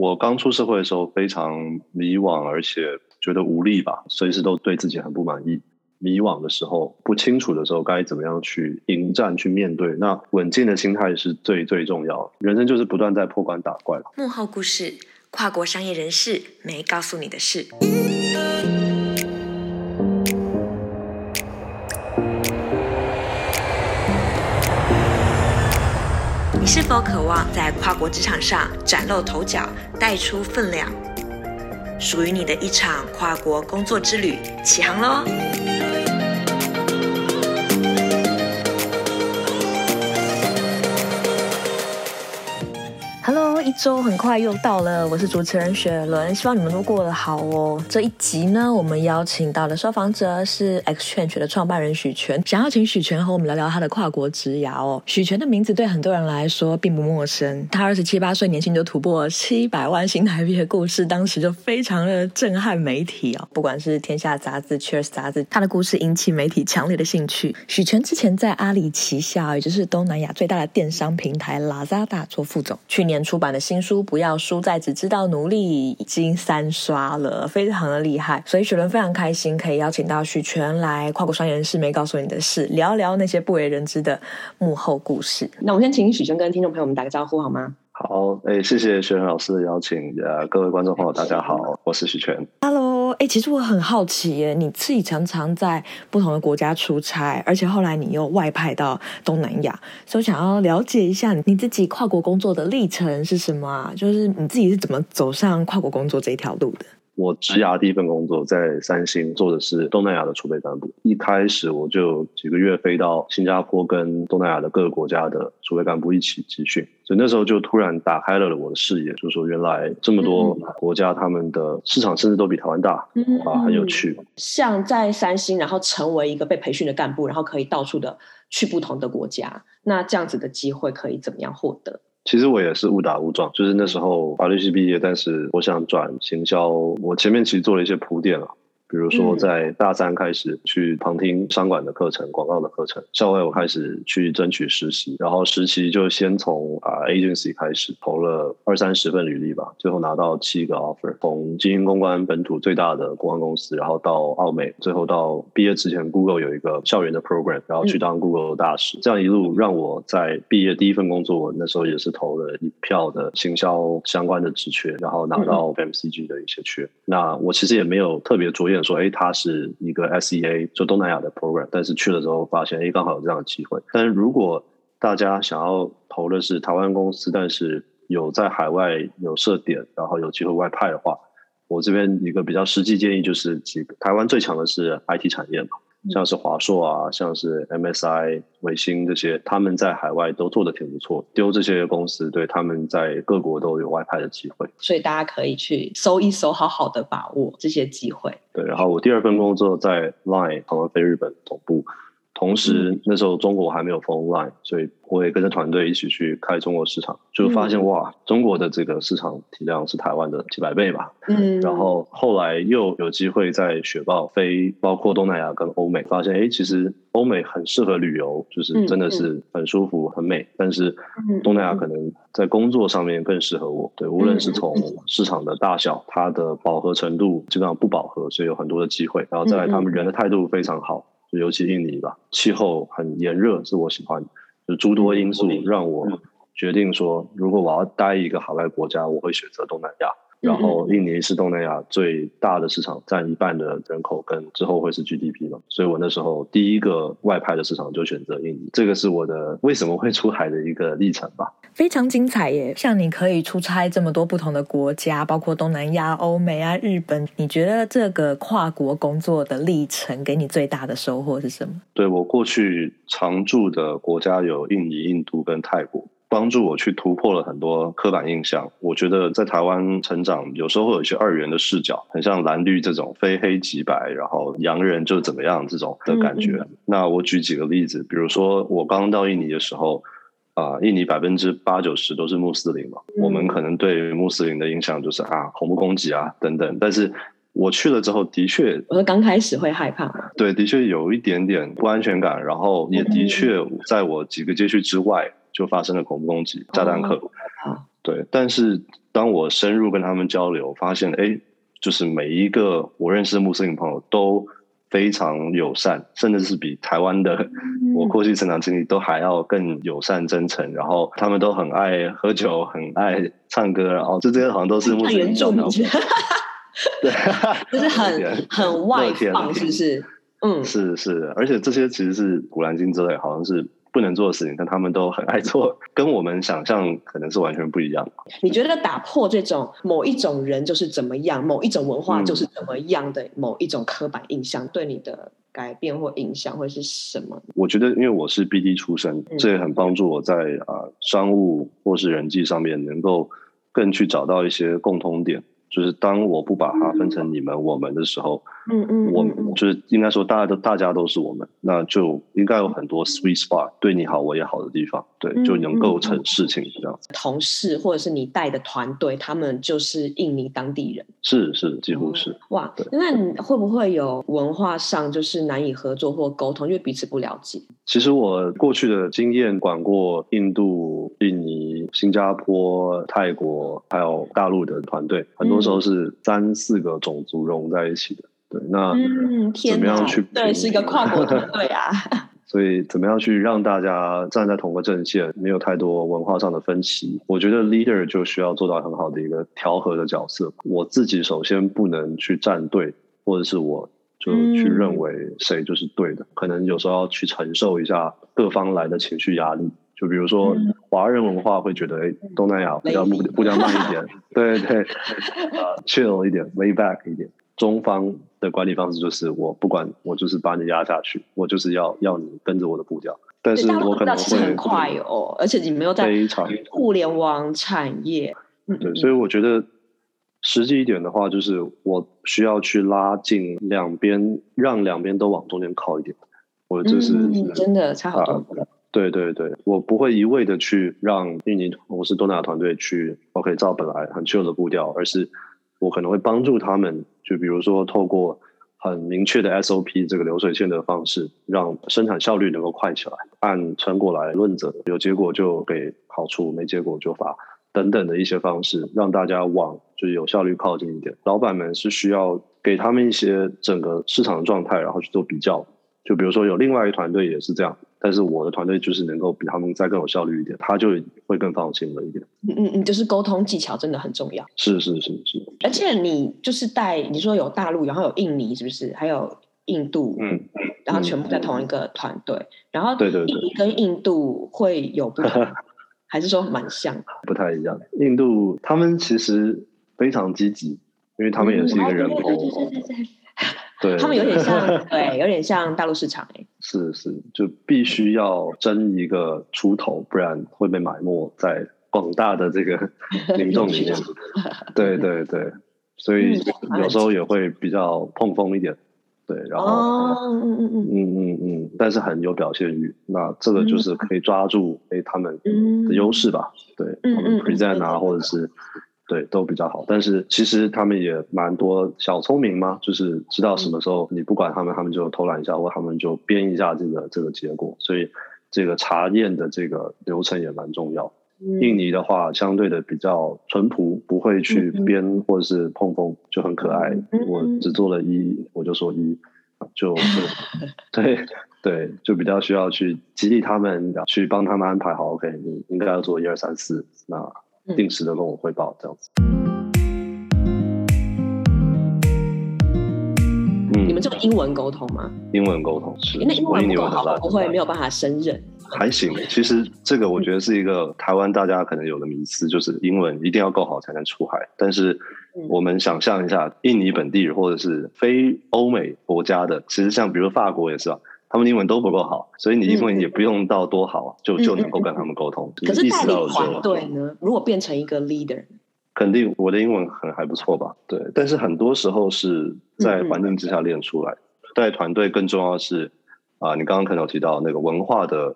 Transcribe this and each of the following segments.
我刚出社会的时候非常迷惘，而且觉得无力吧，随时都对自己很不满意。迷惘的时候，不清楚的时候，该怎么样去迎战、去面对？那稳健的心态是最最重要的。人生就是不断在破关打怪。幕后故事，跨国商业人士没告诉你的事。你是否渴望在跨国职场上崭露头角、带出分量？属于你的一场跨国工作之旅，起航喽！一周很快又到了，我是主持人雪伦，希望你们都过得好哦。这一集呢，我们邀请到的受访者是 XChange 的创办人许权，想要请许权和我们聊聊他的跨国职涯哦。许权的名字对很多人来说并不陌生，他二十七八岁年轻就突破了七百万新台币的故事，当时就非常的震撼媒体哦。不管是天下杂志、Cheers 杂志，他的故事引起媒体强烈的兴趣。许权之前在阿里旗下，也就是东南亚最大的电商平台 Lazada 做副总，去年出版的新书不要输在只知道努力，已经三刷了，非常的厉害。所以雪伦非常开心可以邀请到许全来跨国商业人士没告诉你的事，聊聊那些不为人知的幕后故事。那我们先请许全跟听众朋友们打个招呼好吗？好，哎，谢谢雪伦老师的邀请，呃，各位观众朋友大家好，我是许全。Hello。哎，其实我很好奇耶，你自己常常在不同的国家出差，而且后来你又外派到东南亚，所以我想要了解一下你自己跨国工作的历程是什么啊？就是你自己是怎么走上跨国工作这一条路的？我职涯第一份工作在三星做的是东南亚的储备干部。一开始我就几个月飞到新加坡，跟东南亚的各个国家的储备干部一起集训，所以那时候就突然打开了我的视野，就是说原来这么多国家他们的市场甚至都比台湾大，嗯、啊，很有趣。像在三星，然后成为一个被培训的干部，然后可以到处的去不同的国家，那这样子的机会可以怎么样获得？其实我也是误打误撞，就是那时候法律系毕业，但是我想转行销，我前面其实做了一些铺垫了。比如说，在大三开始去旁听商管的课程、广告的课程，校外我开始去争取实习，然后实习就先从啊 agency 开始投了二三十份履历吧，最后拿到七个 offer，从经营公关本土最大的公关公司，然后到澳美，最后到毕业之前，Google 有一个校园的 program，然后去当 Google 大使，这样一路让我在毕业第一份工作，那时候也是投了一票的行销相关的职缺，然后拿到 FMCG 的一些缺。那我其实也没有特别着眼。说哎，他是一个 SEA，做东南亚的 program，但是去了之后发现，哎，刚好有这样的机会。但是如果大家想要投的是台湾公司，但是有在海外有设点，然后有机会外派的话，我这边一个比较实际建议就是，几个台湾最强的是 IT 产业嘛。像是华硕啊，像是 MSI、微星这些，他们在海外都做得挺不错。丢这些公司，对他们在各国都有外派的机会，所以大家可以去搜一搜，好好的把握这些机会。对，然后我第二份工作在 Line 台湾飞日本总部。同时，那时候中国还没有封 Line，所以我也跟着团队一起去开中国市场，就发现哇，中国的这个市场体量是台湾的几百倍吧。嗯，然后后来又有机会在雪豹飞，包括东南亚跟欧美，发现哎，其实欧美很适合旅游，就是真的是很舒服、很美。但是东南亚可能在工作上面更适合我。对，无论是从市场的大小，它的饱和程度基本上不饱和，所以有很多的机会。然后再来，他们人的态度非常好。就尤其印尼吧，气候很炎热，是我喜欢的。就诸多因素让我决定说，如果我要待一个海外国家，我会选择东南亚。然后印尼是东南亚最大的市场，占一半的人口，跟之后会是 GDP 嘛，所以我那时候第一个外派的市场就选择印尼，这个是我的为什么会出海的一个历程吧。非常精彩耶！像你可以出差这么多不同的国家，包括东南亚、欧美啊、日本，你觉得这个跨国工作的历程给你最大的收获是什么？对，我过去常住的国家有印尼、印度跟泰国。帮助我去突破了很多刻板印象。我觉得在台湾成长，有时候会有一些二元的视角，很像蓝绿这种非黑即白，然后洋人就怎么样这种的感觉。嗯嗯。那我举几个例子，比如说我刚到印尼的时候，啊、呃，印尼百分之八九十都是穆斯林嘛，嗯、我们可能对穆斯林的印象就是啊，恐怖攻击啊等等。但是我去了之后，的确，我说刚开始会害怕，对，的确有一点点不安全感，然后也的确在我几个街区之外。就发生了恐怖攻击、炸弹客，对，但是当我深入跟他们交流，发现哎，就是每一个我认识的穆斯林朋友都非常友善，甚至是比台湾的我过去成长经历都还要更友善真诚。然后他们都很爱喝酒，很爱唱歌，然后这些好像都是穆斯林朋友。对，就是很很外放，是不是？嗯，是是，而且这些其实是古兰经之类，好像是。不能做的事情，但他们都很爱做，跟我们想象可能是完全不一样。你觉得打破这种某一种人就是怎么样，某一种文化就是怎么样的某一种刻板印象，对你的改变或影响会是什么？我觉得，因为我是 BD 出身，这也很帮助我在啊商务或是人际上面能够更去找到一些共通点。就是当我不把它分成你们、嗯、我们的时候，嗯嗯，嗯，我就是应该说，大家都大家都是我们，那就应该有很多 sweet spot，对你好我也好的地方，对，就能够成事情这样子。同事或者是你带的团队，他们就是印尼当地人，是是，几乎是。哇，那你会不会有文化上就是难以合作或沟通，因为彼此不了解？其实我过去的经验，管过印度、印尼、新加坡、泰国，还有大陆的团队，很多。时候是三四个种族融在一起的，对，那怎么样去？对，是一个跨国团队啊。所以怎么样去让大家站在同个阵线，没有太多文化上的分歧？我觉得 leader 就需要做到很好的一个调和的角色。我自己首先不能去站队，或者是我就去认为谁就是对的，可能有时候要去承受一下各方来的情绪压力。就比如说，华人文化会觉得，哎，东南亚比较步步调慢一点，对对，呃，chill 一点，lay back 一点。中方的管理方式就是，我不管，我就是把你压下去，我就是要要你跟着我的步调。但是我可能会很快哦，而且你没有在互联网产业。嗯对，所以我觉得实际一点的话，就是我需要去拉近两边，让两边都往中间靠一点。我这是真的差好多。对对对，我不会一味的去让印尼我是东南亚团队去 OK 照本来很 chill 的步调，而是我可能会帮助他们，就比如说透过很明确的 SOP 这个流水线的方式，让生产效率能够快起来，按成果来论责，有结果就给好处，没结果就罚等等的一些方式，让大家往就是有效率靠近一点。老板们是需要给他们一些整个市场的状态，然后去做比较。就比如说有另外一个团队也是这样。但是我的团队就是能够比他们再更有效率一点，他就会更放心了一点。嗯嗯嗯，就是沟通技巧真的很重要。是是是是。而且你就是带你说有大陆，然后有印尼，是不是？还有印度，嗯，然后全部在同一个团队，嗯、然后对对对，跟印度会有不同，还是说蛮像？不太一样。印度他们其实非常积极，因为他们也是一个人口。嗯对，他们有点像，对，有点像大陆市场哎。是是，就必须要争一个出头，不然会被埋没在广大的这个 民众里面。对对对，所以有时候也会比较碰风一点。对，然后嗯嗯嗯嗯嗯，但是很有表现欲。那这个就是可以抓住哎他们的优势吧？对，他们 present 啊，或者是。对，都比较好，但是其实他们也蛮多小聪明嘛，就是知道什么时候你不管他们，他们就偷懒一下，或他们就编一下这个这个结果，所以这个查验的这个流程也蛮重要。嗯、印尼的话，相对的比较淳朴，不会去编或者是碰碰，就很可爱。嗯、我只做了一，我就说一，就就 对对，就比较需要去激励他们，去帮他们安排好。OK，你应该要做一二三四，那。定时的跟我汇报，这样子。嗯，你们就英文沟通吗？英文沟通是。那英文不够好，不会没有办法胜任。还行，其实这个我觉得是一个台湾大家可能有的迷思，就是英文一定要够好才能出海。但是我们想象一下，印尼本地人或者是非欧美国家的，其实像比如法国也是吧。他们英文都不够好，所以你英文也不用到多好，嗯、就就能够跟他们沟通。可是带领团队呢？如果变成一个 leader，肯定我的英文很还不错吧？对，但是很多时候是在环境之下练出来。带、嗯、团队更重要的是啊、呃，你刚刚可能有提到那个文化的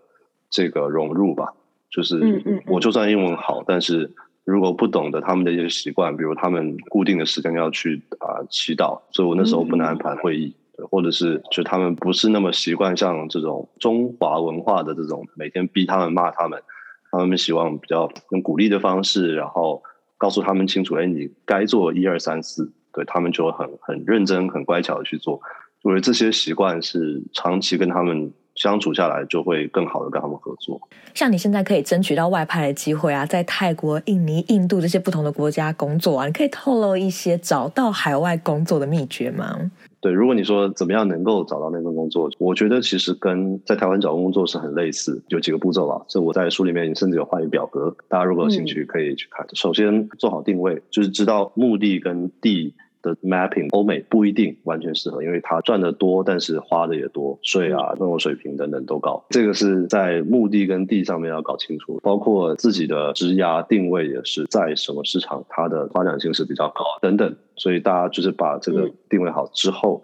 这个融入吧？就是我就算英文好，但是如果不懂得他们的一些习惯，比如他们固定的时间要去啊、呃、祈祷，所以我那时候不能安排会议。嗯或者是就他们不是那么习惯像这种中华文化的这种每天逼他们骂他们他们希望比较用鼓励的方式，然后告诉他们清楚，哎，你该做一二三四，对，他们就很很认真、很乖巧的去做。我觉得这些习惯是长期跟他们相处下来，就会更好的跟他们合作。像你现在可以争取到外派的机会啊，在泰国、印尼、印度这些不同的国家工作啊，你可以透露一些找到海外工作的秘诀吗？对，如果你说怎么样能够找到那份工作，我觉得其实跟在台湾找工作是很类似，有几个步骤吧。这我在书里面甚至有画一个表格，大家如果有兴趣可以去看。嗯、首先做好定位，就是知道目的跟地。的 mapping 欧美不一定完全适合，因为它赚的多，但是花的也多，税啊、生活水平等等都高。这个是在目的跟地上面要搞清楚，包括自己的职涯定位也是在什么市场，它的发展性是比较高等等。所以大家就是把这个定位好之后，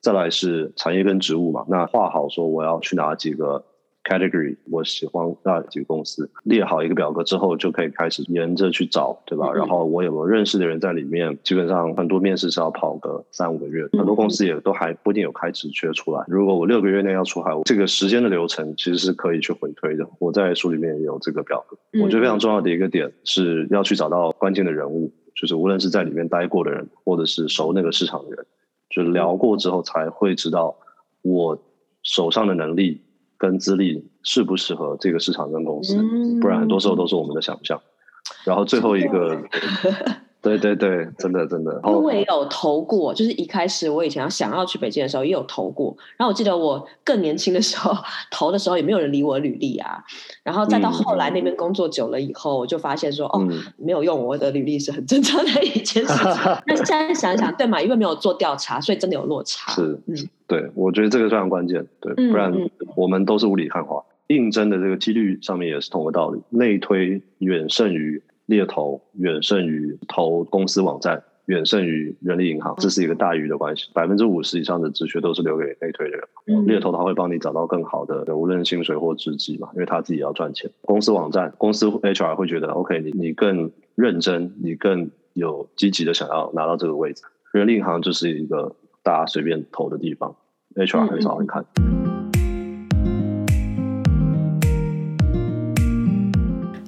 再来是产业跟职务嘛，那画好说我要去哪几个。Category 我喜欢那几个公司，列好一个表格之后，就可以开始沿着去找，对吧？嗯、然后我有没有认识的人在里面？基本上很多面试是要跑个三五个月，很多公司也都还不一定有开职缺出来。如果我六个月内要出海，这个时间的流程其实是可以去回推的。我在书里面也有这个表格。我觉得非常重要的一个点是要去找到关键的人物，就是无论是在里面待过的人，或者是熟那个市场的人，就聊过之后才会知道我手上的能力。跟资历适不适合这个市场跟公司，不然很多时候都是我们的想象。然后最后一个。对对对，真的真的。因为我也有投过，就是一开始我以前要想要去北京的时候，也有投过。然后我记得我更年轻的时候 投的时候，也没有人理我履历啊。然后再到后来那边工作久了以后，我就发现说，嗯、哦，没有用，我的履历是很正常的一件事情。那现在想一想，对嘛？因为没有做调查，所以真的有落差。是，嗯，对，我觉得这个非常关键。对，不然我们都是雾里看花。应征的这个几率上面也是同个道理，内推远胜于。猎头远胜于投公司网站，远胜于人力银行，这是一个大于的关系。百分之五十以上的职缺都是留给内推的人，猎头他会帮你找到更好的，无论薪水或职级嘛，因为他自己要赚钱。公司网站，公司 HR 会觉得 OK，你你更认真，你更有积极的想要拿到这个位置。人力银行就是一个大家随便投的地方，HR 很少会看。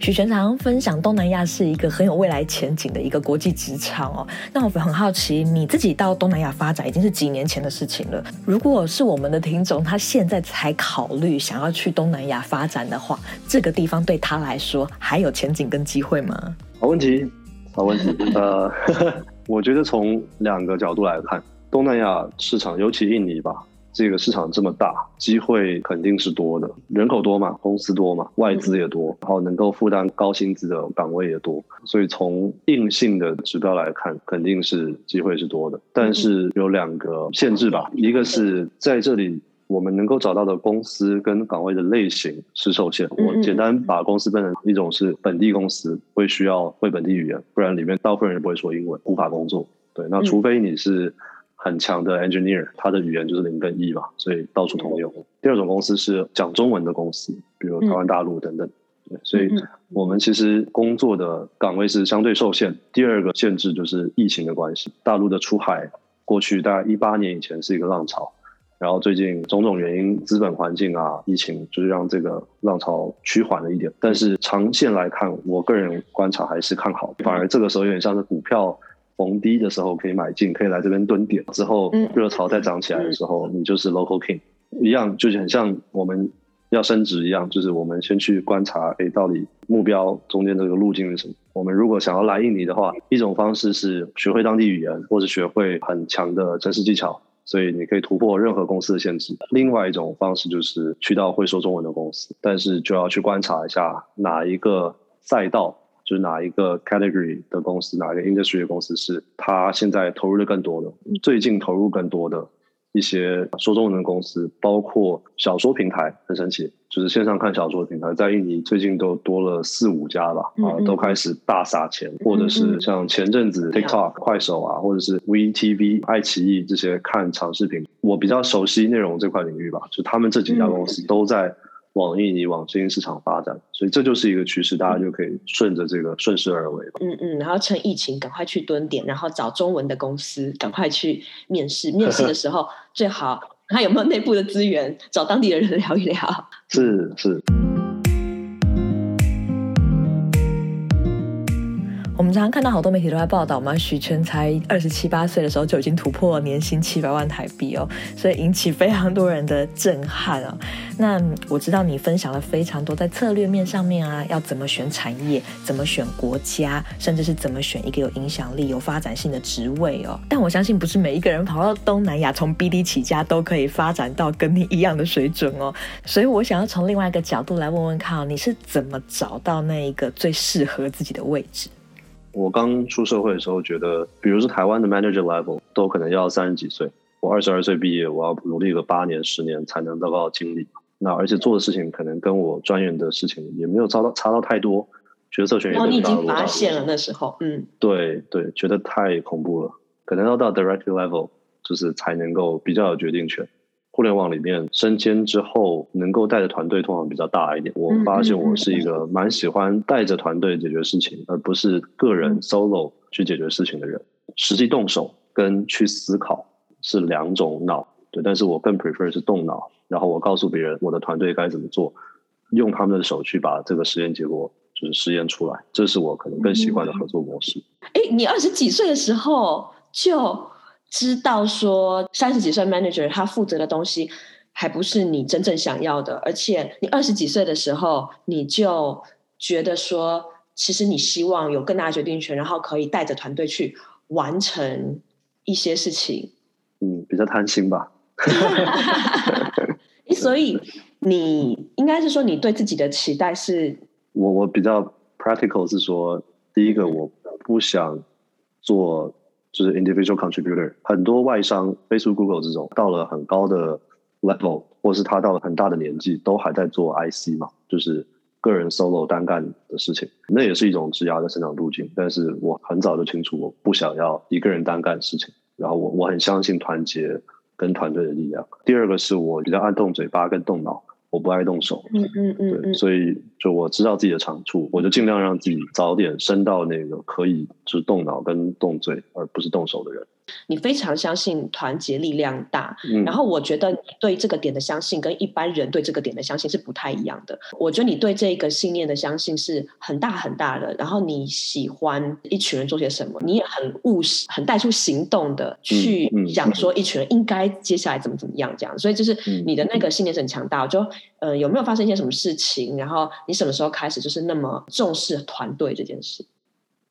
许权常分享，东南亚是一个很有未来前景的一个国际职场哦。那我很好奇，你自己到东南亚发展已经是几年前的事情了。如果是我们的听众，他现在才考虑想要去东南亚发展的话，这个地方对他来说还有前景跟机会吗？好问题，好问题。呃，我觉得从两个角度来看，东南亚市场，尤其印尼吧。这个市场这么大，机会肯定是多的。人口多嘛，公司多嘛，外资也多，然后能够负担高薪资的岗位也多，所以从硬性的指标来看，肯定是机会是多的。但是有两个限制吧，一个是在这里我们能够找到的公司跟岗位的类型是受限。我简单把公司分成一种是本地公司，会需要会本地语言，不然里面大部分人不会说英文，无法工作。对，那除非你是。很强的 engineer，他的语言就是零跟一嘛，所以到处通用。第二种公司是讲中文的公司，比如台湾大陆等等。对，所以我们其实工作的岗位是相对受限。第二个限制就是疫情的关系，大陆的出海过去大概一八年以前是一个浪潮，然后最近种种原因，资本环境啊，疫情就是让这个浪潮趋缓了一点。但是长线来看，我个人观察还是看好，反而这个时候有点像是股票。逢低的时候可以买进，可以来这边蹲点，之后热潮再涨起来的时候，嗯、你就是 local king，一样就是很像我们要升职一样，就是我们先去观察，哎，到底目标中间这个路径是什么？我们如果想要来印尼的话，一种方式是学会当地语言，或者学会很强的程式技巧，所以你可以突破任何公司的限制。另外一种方式就是去到会说中文的公司，但是就要去观察一下哪一个赛道。就是哪一个 category 的公司，哪一个 industry 的公司是他现在投入的更多的，最近投入更多的一些说中文的公司，包括小说平台，很神奇，就是线上看小说的平台，在印尼最近都多了四五家吧，啊，都开始大撒钱，或者是像前阵子 TikTok、快手啊，或者是 VTV、爱奇艺这些看长视频，我比较熟悉内容这块领域吧，就他们这几家公司都在。往印尼、往新兴市场发展，所以这就是一个趋势，大家就可以顺着这个顺势而为。嗯嗯，然后趁疫情赶快去蹲点，然后找中文的公司，赶快去面试。面试的时候 最好看有没有内部的资源，找当地的人聊一聊。是是。常常看到好多媒体都在报道嘛，许权才二十七八岁的时候就已经突破年薪七百万台币哦，所以引起非常多人的震撼啊。那我知道你分享了非常多在策略面上面啊，要怎么选产业，怎么选国家，甚至是怎么选一个有影响力、有发展性的职位哦。但我相信不是每一个人跑到东南亚从 BD 起家都可以发展到跟你一样的水准哦。所以我想要从另外一个角度来问问看，你是怎么找到那一个最适合自己的位置？我刚出社会的时候，觉得，比如说台湾的 manager level 都可能要三十几岁。我二十二岁毕业，我要努力个八年、十年才能得到经理。那而且做的事情可能跟我专业的事情也没有差到差到太多，决策权也没有。哦，你已经发现了那时候，嗯，对对，觉得太恐怖了，可能要到 director level 就是才能够比较有决定权。互联网里面升迁之后，能够带着团队通常比较大一点。我发现我是一个蛮喜欢带着团队解决事情，而不是个人 solo 去解决事情的人。实际动手跟去思考是两种脑，对。但是我更 prefer 是动脑，然后我告诉别人我的团队该怎么做，用他们的手去把这个实验结果就是实验出来。这是我可能更习惯的合作模式。哎，你二十几岁的时候就。知道说三十几岁 manager 他负责的东西还不是你真正想要的，而且你二十几岁的时候你就觉得说，其实你希望有更大的决定权，然后可以带着团队去完成一些事情。嗯，比较贪心吧。所以你应该是说你对自己的期待是？我我比较 practical 是说，第一个我不想做。就是 individual contributor，很多外商，Facebook、Google 这种到了很高的 level，或是他到了很大的年纪，都还在做 IC 嘛，就是个人 solo 单干的事情，那也是一种职涯的成长路径。但是我很早就清楚，我不想要一个人单干事情，然后我我很相信团结跟团队的力量。第二个是我比较爱动嘴巴跟动脑。我不爱动手，嗯嗯嗯，对，所以就我知道自己的长处，我就尽量让自己早点升到那个可以就是动脑跟动嘴，而不是动手的人。你非常相信团结力量大，嗯，然后我觉得你对这个点的相信跟一般人对这个点的相信是不太一样的。我觉得你对这个信念的相信是很大很大的，然后你喜欢一群人做些什么，你也很务实，很带出行动的去讲说一群人应该接下来怎么怎么样这样。所以就是你的那个信念是很强大。就呃有没有发生一些什么事情？然后你什么时候开始就是那么重视团队这件事？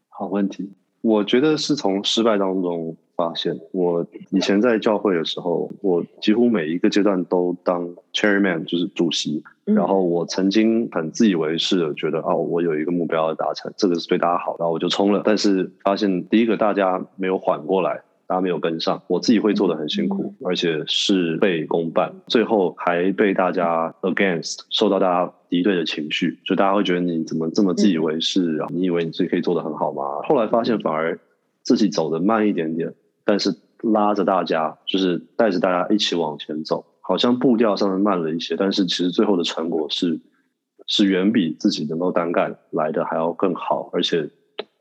好问题，我觉得是从失败当中。发现我以前在教会的时候，我几乎每一个阶段都当 chairman，就是主席。然后我曾经很自以为是的觉得，哦，我有一个目标要达成，这个是对大家好，然后我就冲了。但是发现第一个大家没有缓过来，大家没有跟上，我自己会做的很辛苦，而且事倍功半，最后还被大家 against，受到大家敌对的情绪，就大家会觉得你怎么这么自以为是啊？你以为你自己可以做的很好吗？后来发现反而自己走的慢一点点。但是拉着大家，就是带着大家一起往前走，好像步调上面慢了一些，但是其实最后的成果是是远比自己能够单干来的还要更好，而且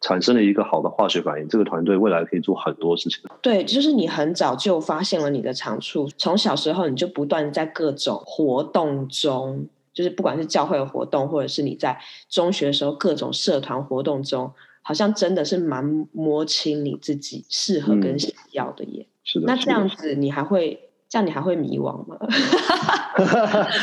产生了一个好的化学反应。这个团队未来可以做很多事情。对，就是你很早就发现了你的长处，从小时候你就不断在各种活动中，就是不管是教会的活动，或者是你在中学的时候各种社团活动中。好像真的是蛮摸清你自己适合跟想要的耶。嗯、是的。那这样子你还会这样你还会迷惘吗？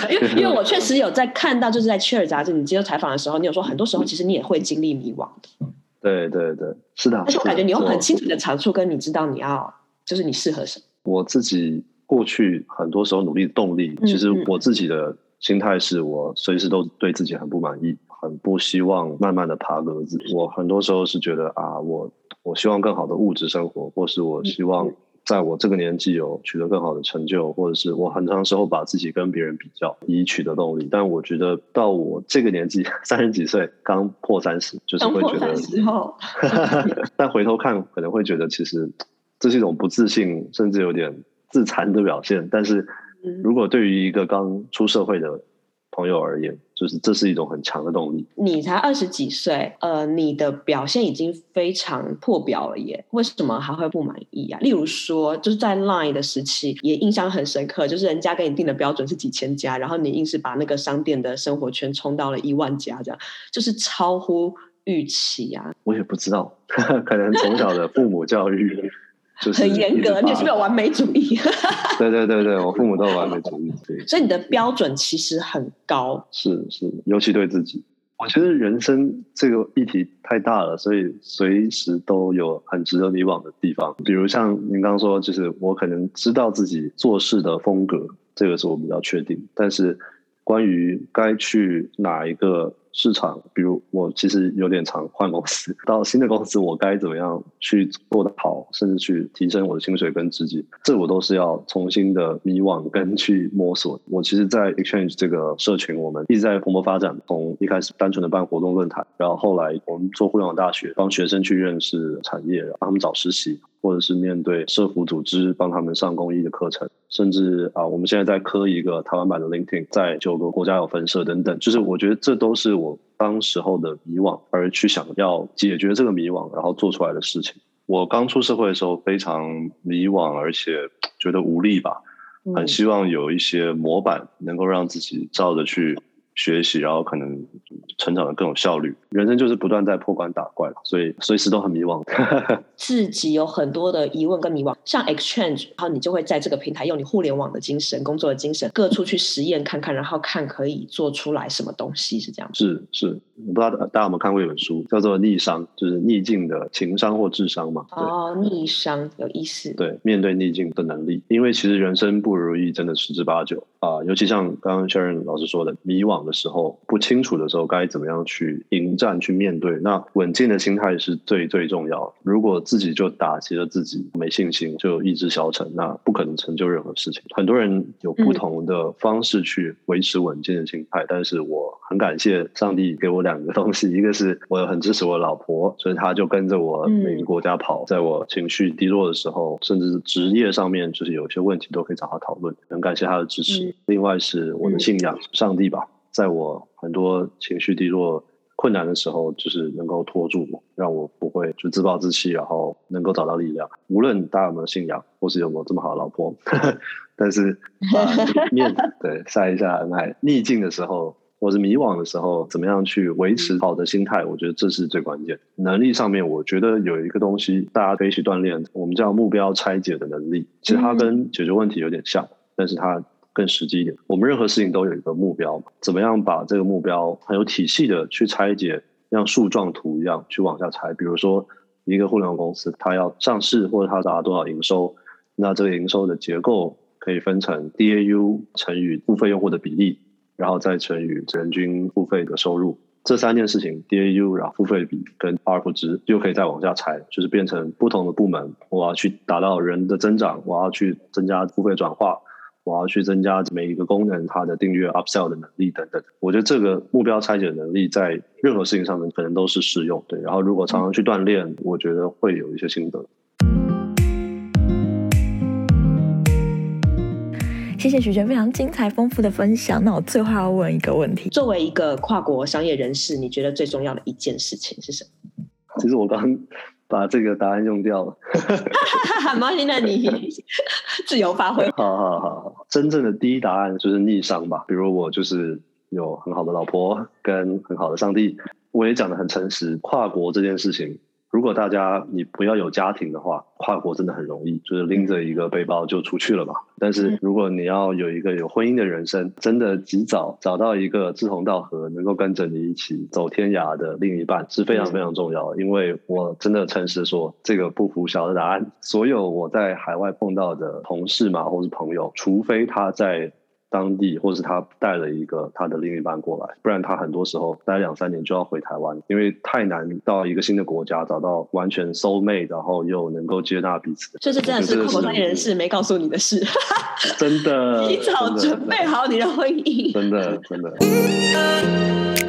因 为因为我确实有在看到，就是在《Chair》杂志你接受采访的时候，你有说很多时候其实你也会经历迷惘的。对对对，是的。但是我感觉你有很清楚的长处，跟你知道你要就是你适合什么。我自己过去很多时候努力的动力，其实我自己的心态是我随时都对自己很不满意。很不希望慢慢的爬格子。我很多时候是觉得啊，我我希望更好的物质生活，或是我希望在我这个年纪有取得更好的成就，或者是我很长时候把自己跟别人比较，以取得动力。但我觉得到我这个年纪，三十几岁，刚破三十，就是会觉得，但回头看可能会觉得，其实这是一种不自信，甚至有点自残的表现。但是如果对于一个刚出社会的，朋友而言，就是这是一种很强的动力。你才二十几岁，呃，你的表现已经非常破表了耶，为什么还会不满意啊？例如说，就是在 Line 的时期，也印象很深刻，就是人家给你定的标准是几千家，然后你硬是把那个商店的生活圈冲到了一万家，这样就是超乎预期啊？我也不知道，可能从小的父母教育就是很严格，你是不是有完美主义？对对对对，我父母都有完美主义，对。所以你的标准其实很高，是是，尤其对自己。我觉得人生这个议题太大了，所以随时都有很值得迷惘的地方。比如像您刚刚说，就是我可能知道自己做事的风格，这个是我比较确定。但是关于该去哪一个市场，比如我其实有点常换公司，到新的公司我该怎么样去做得好，甚至去提升我的薪水跟职级，这我都是要重新的迷惘跟去摸索。我其实，在 Exchange 这个社群，我们一直在蓬勃发展，从一开始单纯的办活动论坛，然后后来我们做互联网大学，帮学生去认识产业，让他们找实习。或者是面对社福组织帮他们上公益的课程，甚至啊，我们现在在磕一个台湾版的 LinkedIn，在九个国家有分社等等。就是我觉得这都是我当时候的迷惘，而去想要解决这个迷惘，然后做出来的事情。我刚出社会的时候非常迷惘，而且觉得无力吧，很希望有一些模板能够让自己照着去。学习，然后可能成长的更有效率。人生就是不断在破关打怪，所以随时都很迷惘。自己有很多的疑问跟迷惘，像 Exchange，然后你就会在这个平台用你互联网的精神、工作的精神，各处去实验看看，然后看可以做出来什么东西，是这样。是是，我不知道大家有没有看过一本书，叫做《逆商》，就是逆境的情商或智商嘛。哦，逆商有意思。对，面对逆境的能力，因为其实人生不如意，真的十之八九啊、呃。尤其像刚刚 Sharon 老师说的，迷惘。的时候不清楚的时候该怎么样去迎战去面对？那稳健的心态是最最重要。如果自己就打击了自己，没信心就意志消沉，那不可能成就任何事情。很多人有不同的方式去维持稳健的心态，但是我很感谢上帝给我两个 东西，一个是我很支持我老婆，所以她就跟着我每个国家跑，在我情绪低落的时候，甚至是职业上面就是有些问题都可以找她讨论，很感谢她的支持。另外是我的信仰，上帝吧。在我很多情绪低落、困难的时候，就是能够拖住我，让我不会就自暴自弃，然后能够找到力量。无论大家有没有信仰，或是有没有这么好的老婆，但是把 面对晒一下恩爱，逆境的时候，或是迷惘的时候，怎么样去维持好的心态？我觉得这是最关键。能力上面，我觉得有一个东西大家可以一起锻炼，我们叫目标拆解的能力。其实它跟解决问题有点像，但是它。更实际一点，我们任何事情都有一个目标，怎么样把这个目标很有体系的去拆解，像树状图一样去往下拆。比如说，一个互联网公司，它要上市或者它达到多少营收，那这个营收的结构可以分成 DAU 乘以付费用户的比例，然后再乘以人均付费的收入，这三件事情 DAU 然后付费比跟 ARP 值又可以再往下拆，就是变成不同的部门，我要去达到人的增长，我要去增加付费转化。我要去增加每一个功能它的订阅 upsell 的能力等等，我觉得这个目标拆解能力在任何事情上面可能都是适用。对，然后如果常常去锻炼，我觉得会有一些心得。谢谢许权非常精彩丰富的分享。那我最后要问一个问题：作为一个跨国商业人士，你觉得最重要的一件事情是什么？其实我刚。把这个答案用掉了，毛宁，那你 自由发挥。好好好，真正的第一答案就是逆商吧。比如我就是有很好的老婆跟很好的上帝，我也讲的很诚实。跨国这件事情。如果大家你不要有家庭的话，跨国真的很容易，就是拎着一个背包就出去了嘛。但是如果你要有一个有婚姻的人生，真的及早找到一个志同道合、能够跟着你一起走天涯的另一半是非常非常重要的。因为我真的诚实说，这个不服小的答案，所有我在海外碰到的同事嘛，或是朋友，除非他在。当地，或是他带了一个他的另一半过来，不然他很多时候待两三年就要回台湾，因为太难到一个新的国家找到完全 soul mate，然后又能够接纳彼此。这是真的是跨国创业人士没告诉你的事，真的，提早准备好你的婚姻，真的真的。真 的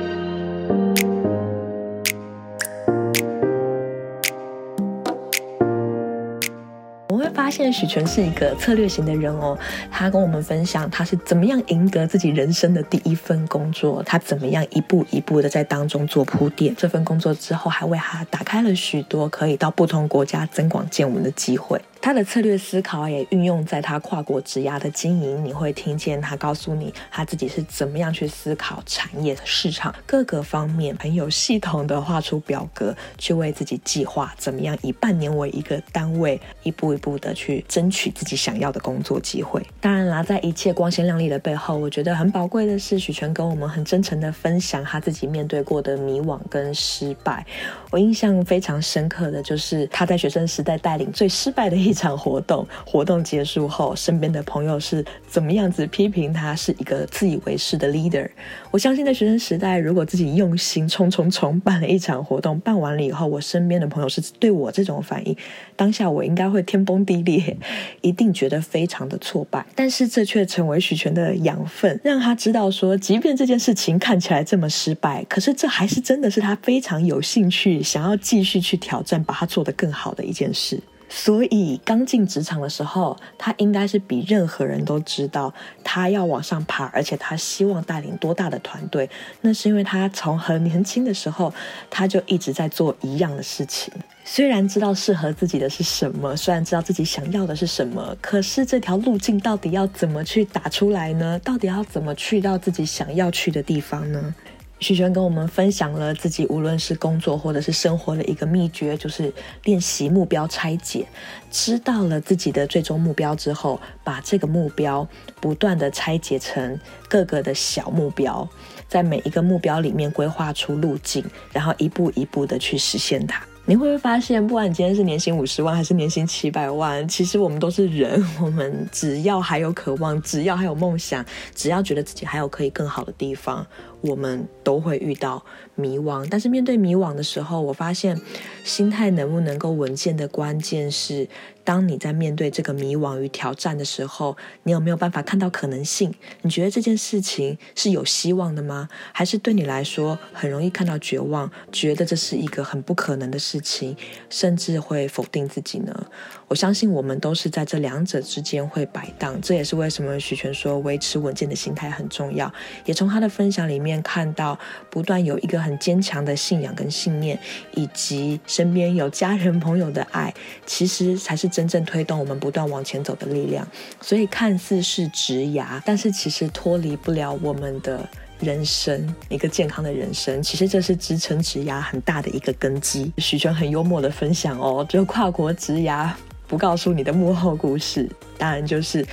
发现许纯是一个策略型的人哦。他跟我们分享他是怎么样赢得自己人生的第一份工作，他怎么样一步一步的在当中做铺垫。这份工作之后，还为他打开了许多可以到不同国家增广见闻的机会。他的策略思考也运用在他跨国职涯的经营，你会听见他告诉你他自己是怎么样去思考产业的市场各个方面，很有系统的画出表格，去为自己计划怎么样以半年为一个单位，一步一步的去争取自己想要的工作机会。当然啦，在一切光鲜亮丽的背后，我觉得很宝贵的是许诠跟我们很真诚的分享他自己面对过的迷惘跟失败。我印象非常深刻的就是他在学生时代带领最失败的一一场活动，活动结束后，身边的朋友是怎么样子批评他是一个自以为是的 leader。我相信在学生时代，如果自己用心冲冲冲办了一场活动，办完了以后，我身边的朋友是对我这种反应，当下我应该会天崩地裂，一定觉得非常的挫败。但是这却成为许权的养分，让他知道说，即便这件事情看起来这么失败，可是这还是真的是他非常有兴趣，想要继续去挑战，把它做得更好的一件事。所以刚进职场的时候，他应该是比任何人都知道他要往上爬，而且他希望带领多大的团队。那是因为他从很年轻的时候，他就一直在做一样的事情。虽然知道适合自己的是什么，虽然知道自己想要的是什么，可是这条路径到底要怎么去打出来呢？到底要怎么去到自己想要去的地方呢？许诠跟我们分享了自己无论是工作或者是生活的一个秘诀，就是练习目标拆解。知道了自己的最终目标之后，把这个目标不断的拆解成各个的小目标，在每一个目标里面规划出路径，然后一步一步的去实现它。你会不会发现，不管你今天是年薪五十万还是年薪七百万，其实我们都是人。我们只要还有渴望，只要还有梦想，只要觉得自己还有可以更好的地方，我们都会遇到迷惘。但是面对迷惘的时候，我发现心态能不能够稳健的关键是。当你在面对这个迷惘与挑战的时候，你有没有办法看到可能性？你觉得这件事情是有希望的吗？还是对你来说很容易看到绝望，觉得这是一个很不可能的事情，甚至会否定自己呢？我相信我们都是在这两者之间会摆荡，这也是为什么许权说维持稳健的心态很重要。也从他的分享里面看到，不断有一个很坚强的信仰跟信念，以及身边有家人朋友的爱，其实才是真正推动我们不断往前走的力量。所以看似是职涯，但是其实脱离不了我们的人生，一个健康的人生。其实这是支撑职涯很大的一个根基。许权很幽默的分享哦，就跨国职涯。不告诉你的幕后故事，当然就是。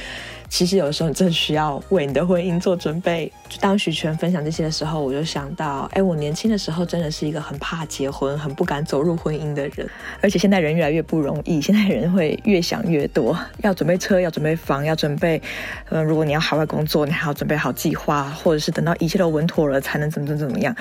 其实有的时候你真的需要为你的婚姻做准备。当许诠分享这些的时候，我就想到，哎，我年轻的时候真的是一个很怕结婚、很不敢走入婚姻的人。而且现在人越来越不容易，现在人会越想越多，要准备车，要准备房，要准备，嗯，如果你要海外工作，你还要准备好计划，或者是等到一切都稳妥了才能怎么怎么怎么样。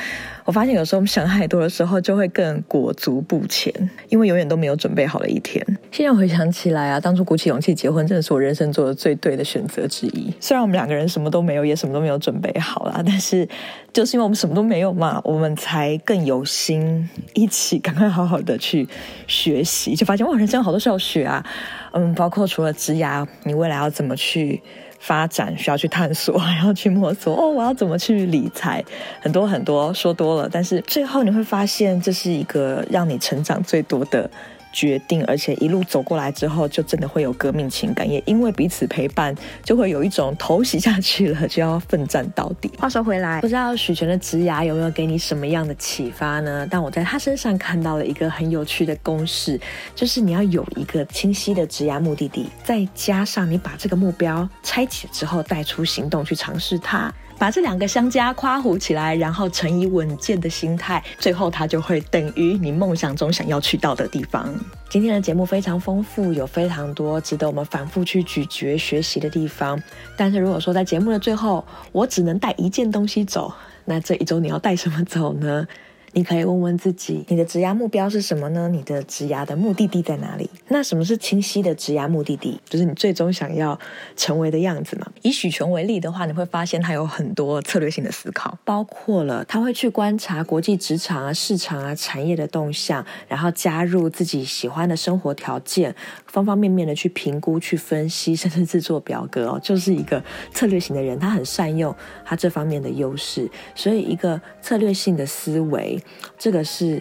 我发现有时候我们想太多的时候，就会更裹足不前，因为永远都没有准备好的一天。现在回想起来啊，当初鼓起勇气结婚，真的是我人生做的最对的选择之一。虽然我们两个人什么都没有，也什么都没有准备好啦，但是就是因为我们什么都没有嘛，我们才更有心一起赶快好好的去学习，就发现哇，人生好多事要学啊。嗯，包括除了职涯，你未来要怎么去发展，需要去探索，还要去摸索。哦，我要怎么去理财，很多很多说多了，但是最后你会发现，这是一个让你成长最多的。决定，而且一路走过来之后，就真的会有革命情感，也因为彼此陪伴，就会有一种头洗下去了就要奋战到底。话说回来，不知道许权的职涯有没有给你什么样的启发呢？但我在他身上看到了一个很有趣的公式，就是你要有一个清晰的职涯目的地，再加上你把这个目标拆解之后，带出行动去尝试它。把这两个相加夸糊起来，然后乘以稳健的心态，最后它就会等于你梦想中想要去到的地方。今天的节目非常丰富，有非常多值得我们反复去咀嚼学习的地方。但是如果说在节目的最后，我只能带一件东西走，那这一周你要带什么走呢？你可以问问自己，你的职涯目标是什么呢？你的职涯的目的地在哪里？那什么是清晰的职涯目的地？就是你最终想要成为的样子嘛。以许权为例的话，你会发现他有很多策略性的思考，包括了他会去观察国际职场啊、市场啊、产业的动向，然后加入自己喜欢的生活条件，方方面面的去评估、去分析，甚至制作表格哦，就是一个策略型的人，他很善用他这方面的优势，所以一个策略性的思维。这个是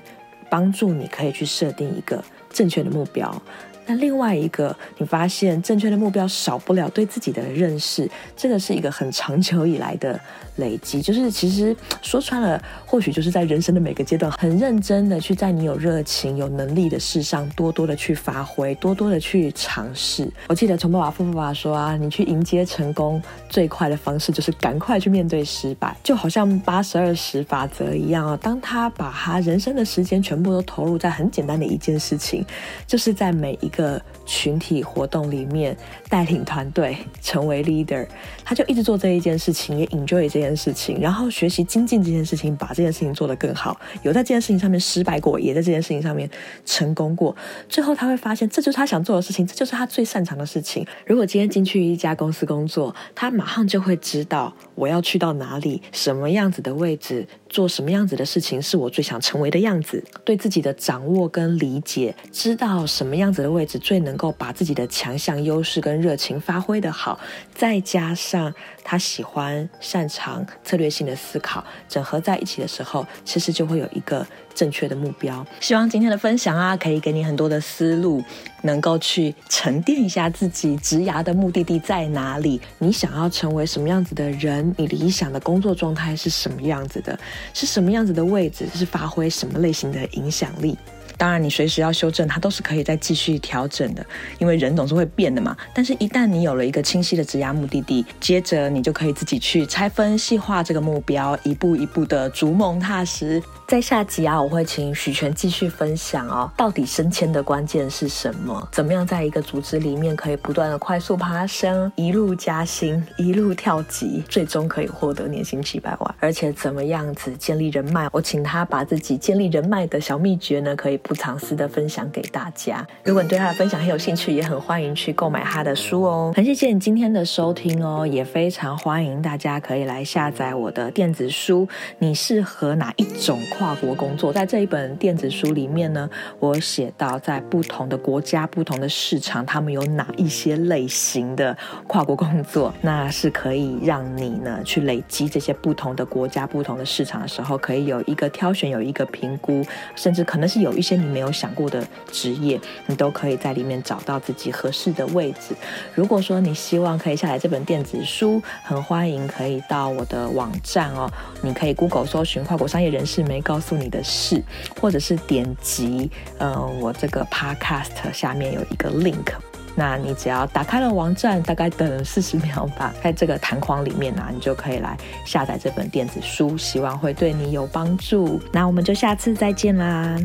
帮助你可以去设定一个正确的目标。那另外一个，你发现正确的目标少不了对自己的认识，这个是一个很长久以来的累积。就是其实说穿了，或许就是在人生的每个阶段，很认真的去在你有热情、有能力的事上，多多的去发挥，多多的去尝试。我记得穷爸爸富爸爸说啊，你去迎接成功最快的方式，就是赶快去面对失败，就好像八十二十法则一样啊。当他把他人生的时间全部都投入在很简单的一件事情，就是在每一。一个群体活动里面带领团队成为 leader，他就一直做这一件事情，也 enjoy 这件事情，然后学习精进这件事情，把这件事情做得更好。有在这件事情上面失败过，也在这件事情上面成功过。最后他会发现，这就是他想做的事情，这就是他最擅长的事情。如果今天进去一家公司工作，他马上就会知道我要去到哪里，什么样子的位置。做什么样子的事情是我最想成为的样子？对自己的掌握跟理解，知道什么样子的位置最能能够把自己的强项、优势跟热情发挥得好，再加上他喜欢、擅长策略性的思考，整合在一起的时候，其实就会有一个正确的目标。希望今天的分享啊，可以给你很多的思路，能够去沉淀一下自己职涯的目的地在哪里，你想要成为什么样子的人，你理想的工作状态是什么样子的，是什么样子的位置，是发挥什么类型的影响力。当然，你随时要修正，它都是可以再继续调整的，因为人总是会变的嘛。但是，一旦你有了一个清晰的职涯目的地，接着你就可以自己去拆分细化这个目标，一步一步的逐梦踏实。在下集啊，我会请许权继续分享哦，到底升迁的关键是什么？怎么样在一个组织里面可以不断的快速爬升，一路加薪，一路跳级，最终可以获得年薪七百万？而且怎么样子建立人脉？我请他把自己建立人脉的小秘诀呢，可以不藏私的分享给大家。如果你对他的分享很有兴趣，也很欢迎去购买他的书哦。很谢谢你今天的收听哦，也非常欢迎大家可以来下载我的电子书。你适合哪一种？跨国工作，在这一本电子书里面呢，我写到在不同的国家、不同的市场，他们有哪一些类型的跨国工作，那是可以让你呢去累积这些不同的国家、不同的市场的时候，可以有一个挑选，有一个评估，甚至可能是有一些你没有想过的职业，你都可以在里面找到自己合适的位置。如果说你希望可以下载这本电子书，很欢迎可以到我的网站哦，你可以 Google 搜寻跨国商业人士没告诉你的事，或者是点击呃我这个 podcast 下面有一个 link，那你只要打开了网站，大概等四十秒吧，在这个弹框里面呢、你就可以来下载这本电子书，希望会对你有帮助。那我们就下次再见啦。